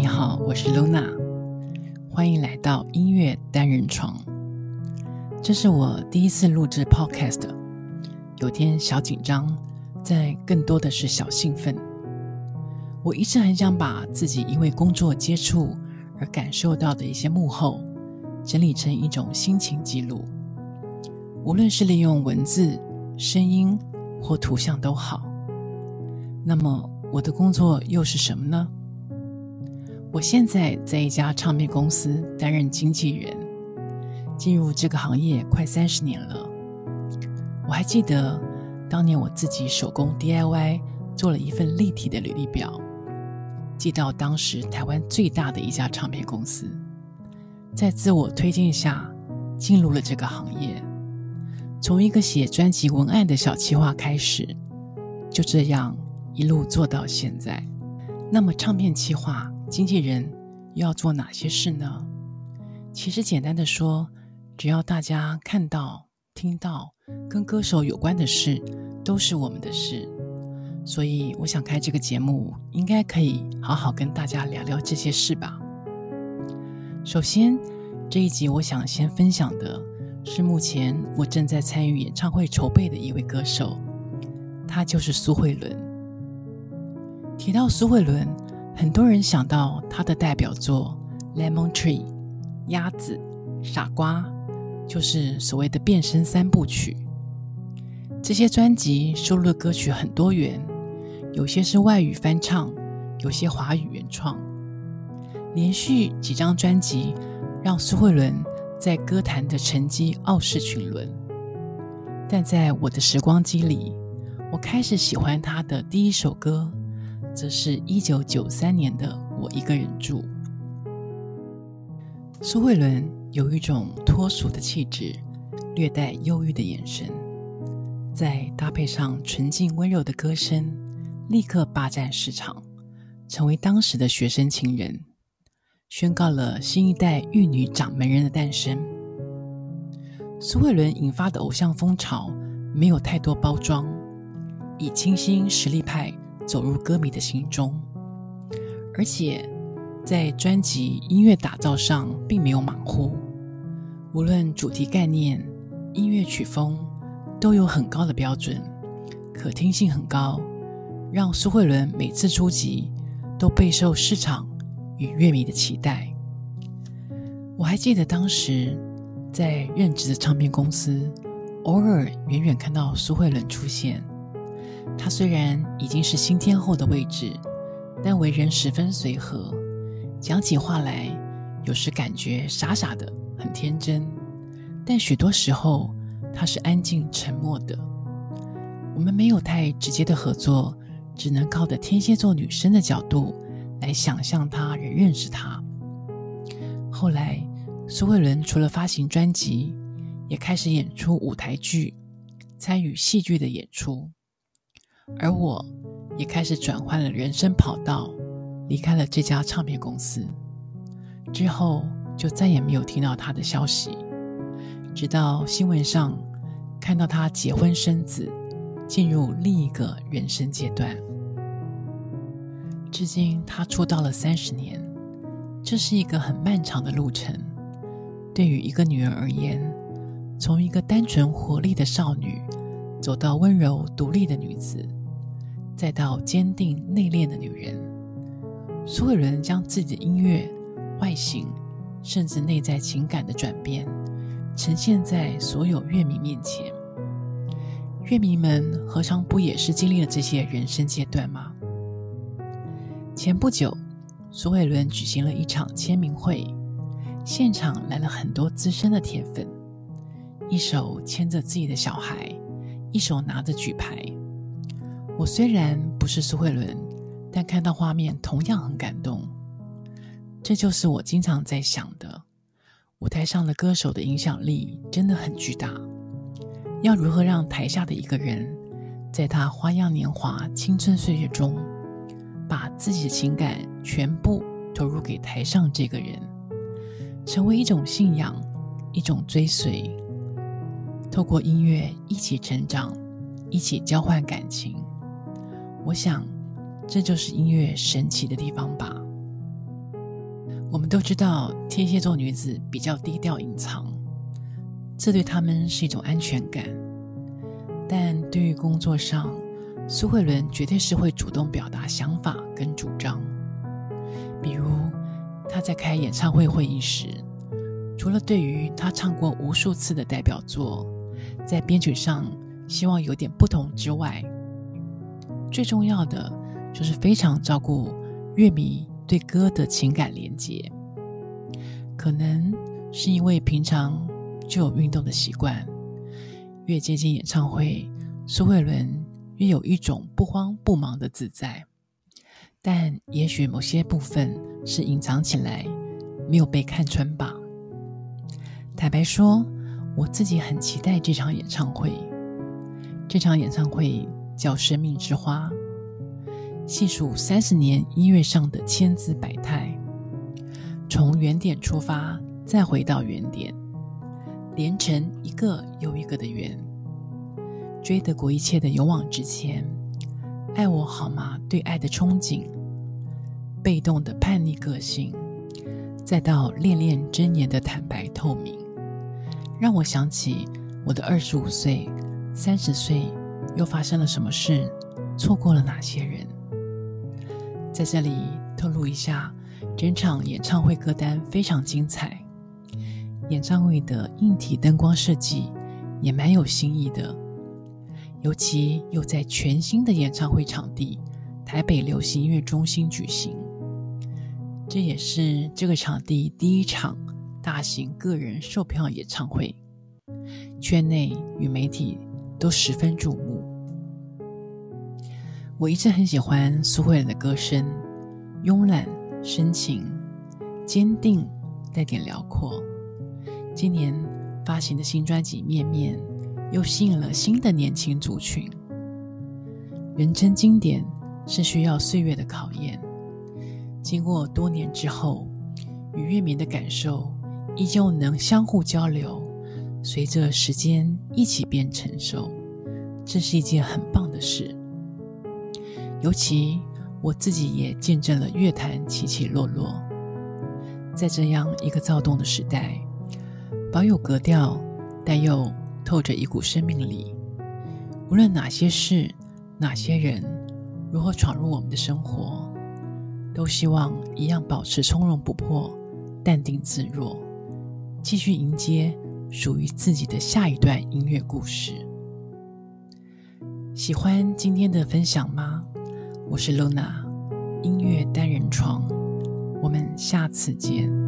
你好，我是 Luna，欢迎来到音乐单人床。这是我第一次录制 Podcast，有点小紧张，在更多的是小兴奋。我一直很想把自己因为工作接触而感受到的一些幕后，整理成一种心情记录，无论是利用文字、声音或图像都好。那么，我的工作又是什么呢？我现在在一家唱片公司担任经纪人，进入这个行业快三十年了。我还记得当年我自己手工 DIY 做了一份立体的履历表，寄到当时台湾最大的一家唱片公司，在自我推荐下进入了这个行业。从一个写专辑文案的小企划开始，就这样一路做到现在。那么唱片企划。经纪人又要做哪些事呢？其实简单的说，只要大家看到、听到跟歌手有关的事，都是我们的事。所以我想开这个节目，应该可以好好跟大家聊聊这些事吧。首先，这一集我想先分享的是目前我正在参与演唱会筹备的一位歌手，他就是苏慧伦。提到苏慧伦。很多人想到他的代表作《Lemon Tree》、鸭子、傻瓜，就是所谓的变身三部曲。这些专辑收录的歌曲很多元，有些是外语翻唱，有些华语原创。连续几张专辑让苏慧伦在歌坛的成绩傲视群伦。但在我的时光机里，我开始喜欢他的第一首歌。则是一九九三年的《我一个人住》。苏慧伦有一种脱俗的气质，略带忧郁的眼神，再搭配上纯净温柔的歌声，立刻霸占市场，成为当时的学生情人，宣告了新一代玉女掌门人的诞生。苏慧伦引发的偶像风潮，没有太多包装，以清新实力派。走入歌迷的心中，而且在专辑音乐打造上并没有马虎，无论主题概念、音乐曲风都有很高的标准，可听性很高，让苏慧伦每次出集都备受市场与乐迷的期待。我还记得当时在任职的唱片公司，偶尔远远看到苏慧伦出现。他虽然已经是新天后的位置，但为人十分随和，讲起话来有时感觉傻傻的，很天真。但许多时候他是安静沉默的。我们没有太直接的合作，只能靠着天蝎座女生的角度来想象他人认识他。后来，苏慧伦除了发行专辑，也开始演出舞台剧，参与戏剧的演出。而我也开始转换了人生跑道，离开了这家唱片公司。之后就再也没有听到他的消息，直到新闻上看到他结婚生子，进入另一个人生阶段。至今他出道了三十年，这是一个很漫长的路程。对于一个女人而言，从一个单纯活力的少女，走到温柔独立的女子。再到坚定内敛的女人，苏慧伦将自己的音乐、外形，甚至内在情感的转变，呈现在所有乐迷面前。乐迷们何尝不也是经历了这些人生阶段吗？前不久，苏慧伦举行了一场签名会，现场来了很多资深的铁粉，一手牵着自己的小孩，一手拿着举牌。我虽然不是苏慧伦，但看到画面同样很感动。这就是我经常在想的：舞台上的歌手的影响力真的很巨大。要如何让台下的一个人，在他花样年华、青春岁月中，把自己的情感全部投入给台上这个人，成为一种信仰，一种追随，透过音乐一起成长，一起交换感情。我想，这就是音乐神奇的地方吧。我们都知道天蝎座女子比较低调隐藏，这对他们是一种安全感。但对于工作上，苏慧伦绝对是会主动表达想法跟主张。比如，她在开演唱会会议时，除了对于她唱过无数次的代表作，在编曲上希望有点不同之外，最重要的就是非常照顾乐迷对歌的情感连接。可能是因为平常就有运动的习惯，越接近演唱会，苏慧伦越有一种不慌不忙的自在。但也许某些部分是隐藏起来，没有被看穿吧。坦白说，我自己很期待这场演唱会。这场演唱会叫《生命之花》，细数三十年音乐上的千姿百态，从原点出发，再回到原点，连成一个又一个的圆。追得过一切的勇往直前，爱我好吗？对爱的憧憬，被动的叛逆个性，再到恋恋真言的坦白透明，让我想起我的二十五岁。三十岁又发生了什么事？错过了哪些人？在这里透露一下，整场演唱会歌单非常精彩，演唱会的硬体灯光设计也蛮有新意的，尤其又在全新的演唱会场地——台北流行音乐中心举行，这也是这个场地第一场大型个人售票演唱会，圈内与媒体。都十分瞩目。我一直很喜欢苏慧伦的歌声，慵懒、深情、坚定，带点辽阔。今年发行的新专辑《面面》又吸引了新的年轻族群。人称经典是需要岁月的考验，经过多年之后，与乐迷的感受依旧能相互交流。随着时间一起变成熟，这是一件很棒的事。尤其我自己也见证了乐坛起起落落，在这样一个躁动的时代，保有格调，但又透着一股生命力。无论哪些事、哪些人如何闯入我们的生活，都希望一样保持从容不迫、淡定自若，继续迎接。属于自己的下一段音乐故事。喜欢今天的分享吗？我是 Luna，音乐单人床，我们下次见。